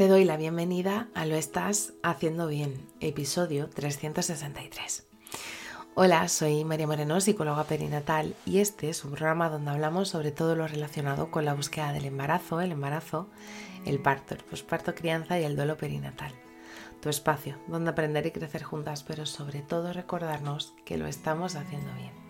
Te doy la bienvenida a Lo Estás Haciendo Bien, episodio 363. Hola, soy María Moreno, psicóloga perinatal, y este es un programa donde hablamos sobre todo lo relacionado con la búsqueda del embarazo, el embarazo, el parto, el posparto, crianza y el duelo perinatal. Tu espacio donde aprender y crecer juntas, pero sobre todo recordarnos que lo estamos haciendo bien.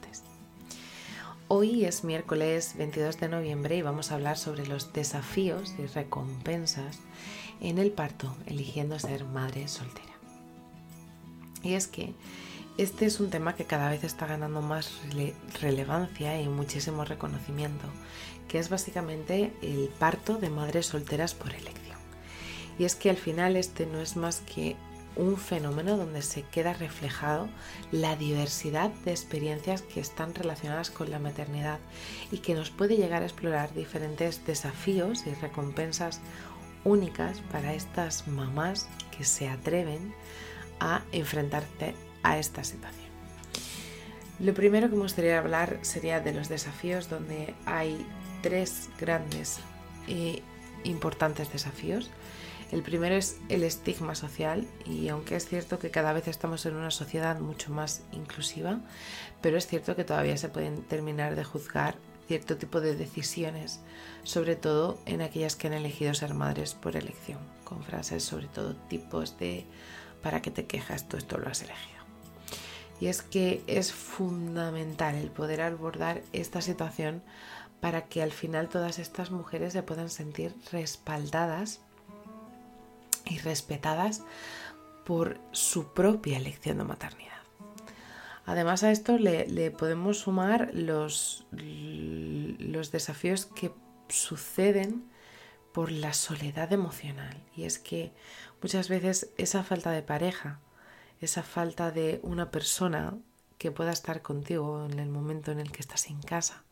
Hoy es miércoles 22 de noviembre y vamos a hablar sobre los desafíos y recompensas en el parto eligiendo ser madre soltera. Y es que este es un tema que cada vez está ganando más relevancia y muchísimo reconocimiento, que es básicamente el parto de madres solteras por elección. Y es que al final este no es más que un fenómeno donde se queda reflejado la diversidad de experiencias que están relacionadas con la maternidad y que nos puede llegar a explorar diferentes desafíos y recompensas únicas para estas mamás que se atreven a enfrentarte a esta situación. Lo primero que me gustaría hablar sería de los desafíos donde hay tres grandes e importantes desafíos. El primero es el estigma social y aunque es cierto que cada vez estamos en una sociedad mucho más inclusiva, pero es cierto que todavía se pueden terminar de juzgar cierto tipo de decisiones, sobre todo en aquellas que han elegido ser madres por elección, con frases sobre todo tipos de ¿para qué te quejas? Tú esto lo has elegido. Y es que es fundamental el poder abordar esta situación para que al final todas estas mujeres se puedan sentir respaldadas y respetadas por su propia elección de maternidad. Además a esto le, podemos sumar los, los desafíos que suceden por la soledad emocional. Y es que muchas veces esa falta de pareja, esa falta de una persona que pueda estar contigo en el momento en el que estás en casa,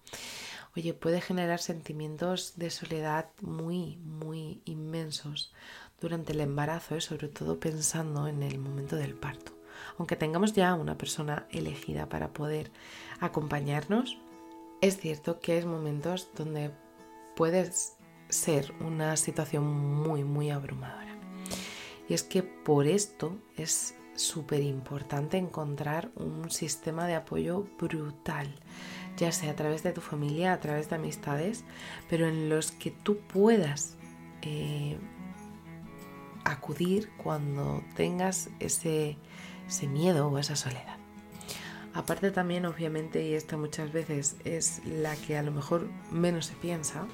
oye, puede generar sentimientos de soledad muy, muy inmensos durante el embarazo y sobre todo pensando en el momento del parto aunque tengamos ya una persona elegida para poder acompañarnos, es cierto que hay momentos donde puede ser una situación muy, muy abrumadora. Y es que por esto es súper importante encontrar un sistema de apoyo brutal, ya sea a través de tu familia, a través de amistades, pero en los que tú puedas eh, acudir cuando tengas ese ese miedo o esa soledad. Aparte también, obviamente, y esta muchas veces es la que a lo mejor menos se piensa,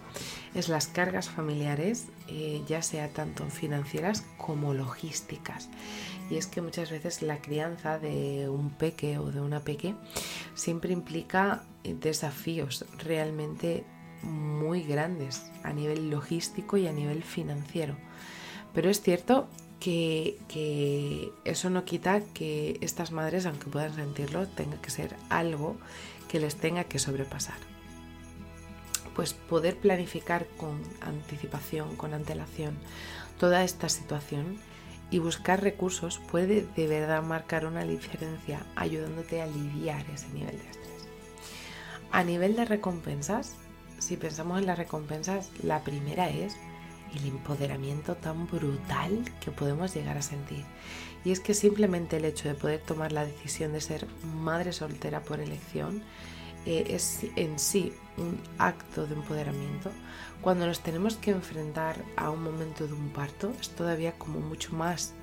es las cargas familiares, eh, ya sea tanto financieras como logísticas. Y es que muchas veces la crianza de un peque o de una peque siempre implica desafíos realmente muy grandes a nivel logístico y a nivel financiero. Pero es cierto que, eso no quita que estas madres, aunque puedan sentirlo, tenga que ser algo que les tenga que sobrepasar. Pues poder planificar con anticipación, con antelación, toda esta situación y buscar recursos puede de verdad marcar una diferencia ayudándote a aliviar ese nivel de estrés. A nivel de recompensas, si pensamos en las recompensas, la primera es el empoderamiento tan brutal que podemos llegar a sentir. Y es que simplemente el hecho de poder tomar la decisión de ser madre soltera por elección eh, es en sí un acto de empoderamiento. Cuando nos tenemos que enfrentar a un momento de un parto es todavía como mucho más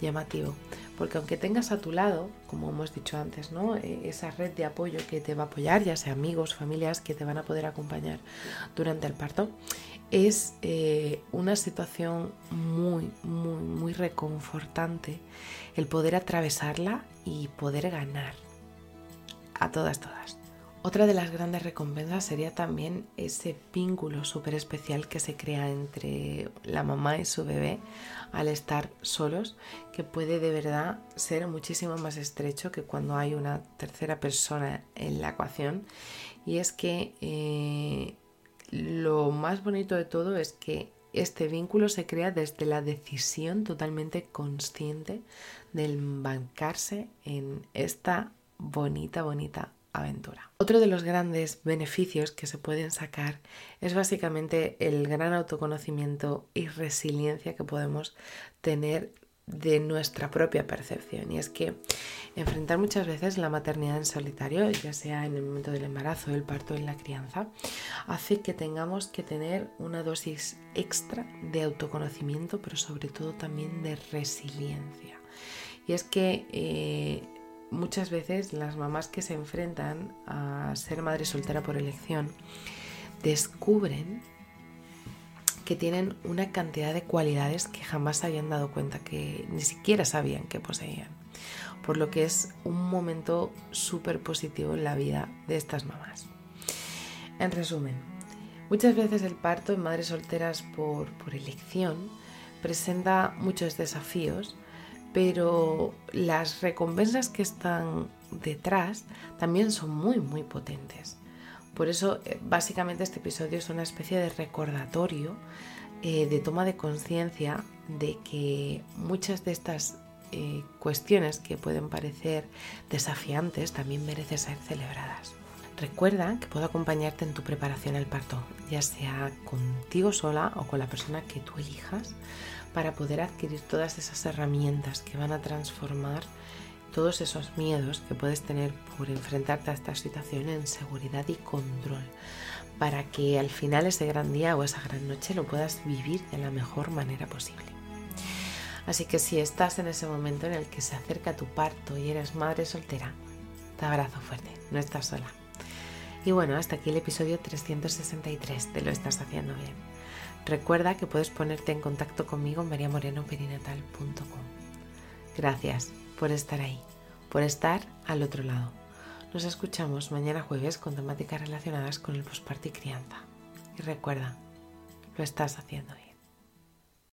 llamativo. Porque aunque tengas a tu lado, como hemos dicho antes, ¿no? E, esa red de apoyo que te va a apoyar, ya sea amigos, familias que te van a poder acompañar durante el parto, es eh, una situación muy, muy, muy reconfortante el poder atravesarla y poder ganar a todas, todas. Otra de las grandes recompensas sería también ese vínculo súper especial que se crea entre la mamá y su bebé al estar solos, que puede de verdad ser muchísimo más estrecho que cuando hay una tercera persona en la ecuación. Y es que eh, lo más bonito de todo es que este vínculo se crea desde la decisión totalmente consciente de embarcarse en esta bonita, bonita aventura. Otro de los grandes beneficios que se pueden sacar es básicamente el gran autoconocimiento y resiliencia que podemos tener de nuestra propia percepción. Y es que enfrentar muchas veces la maternidad en solitario, ya sea en el momento del embarazo, el parto, en la crianza, hace que tengamos que tener una dosis extra de autoconocimiento, pero sobre todo también de resiliencia. Y es que eh, muchas veces las mamás que se enfrentan a ser madre soltera por elección descubren que tienen una cantidad de cualidades que jamás habían dado cuenta que ni siquiera sabían que poseían. Por lo que es un momento súper positivo en la vida de estas mamás. En resumen, muchas veces el parto en madres solteras por, por elección presenta muchos desafíos pero las recompensas que están detrás también son muy, muy potentes. Por eso, eh, básicamente, este episodio es una especie de recordatorio eh, de toma de conciencia de que muchas de estas eh, cuestiones que pueden parecer desafiantes también merecen ser celebradas. Recuerda que puedo acompañarte en tu preparación al parto, ya sea contigo sola o con la persona que tú elijas para poder adquirir todas esas herramientas que van a transformar todos esos miedos que puedes tener por enfrentarte a esta situación en seguridad y control, para que al final ese gran día o esa gran noche lo puedas vivir de la mejor manera posible. Así que si estás en ese momento en el que se acerca tu parto y eres madre soltera, te abrazo fuerte, no estás sola. Y bueno, hasta aquí el episodio 363, te lo estás haciendo bien. Recuerda que puedes ponerte en contacto conmigo en mariamorenoperinatal.com. Gracias por estar ahí, por estar al otro lado. Nos escuchamos mañana jueves con temáticas relacionadas con el posparto y crianza. Y recuerda, lo estás haciendo bien.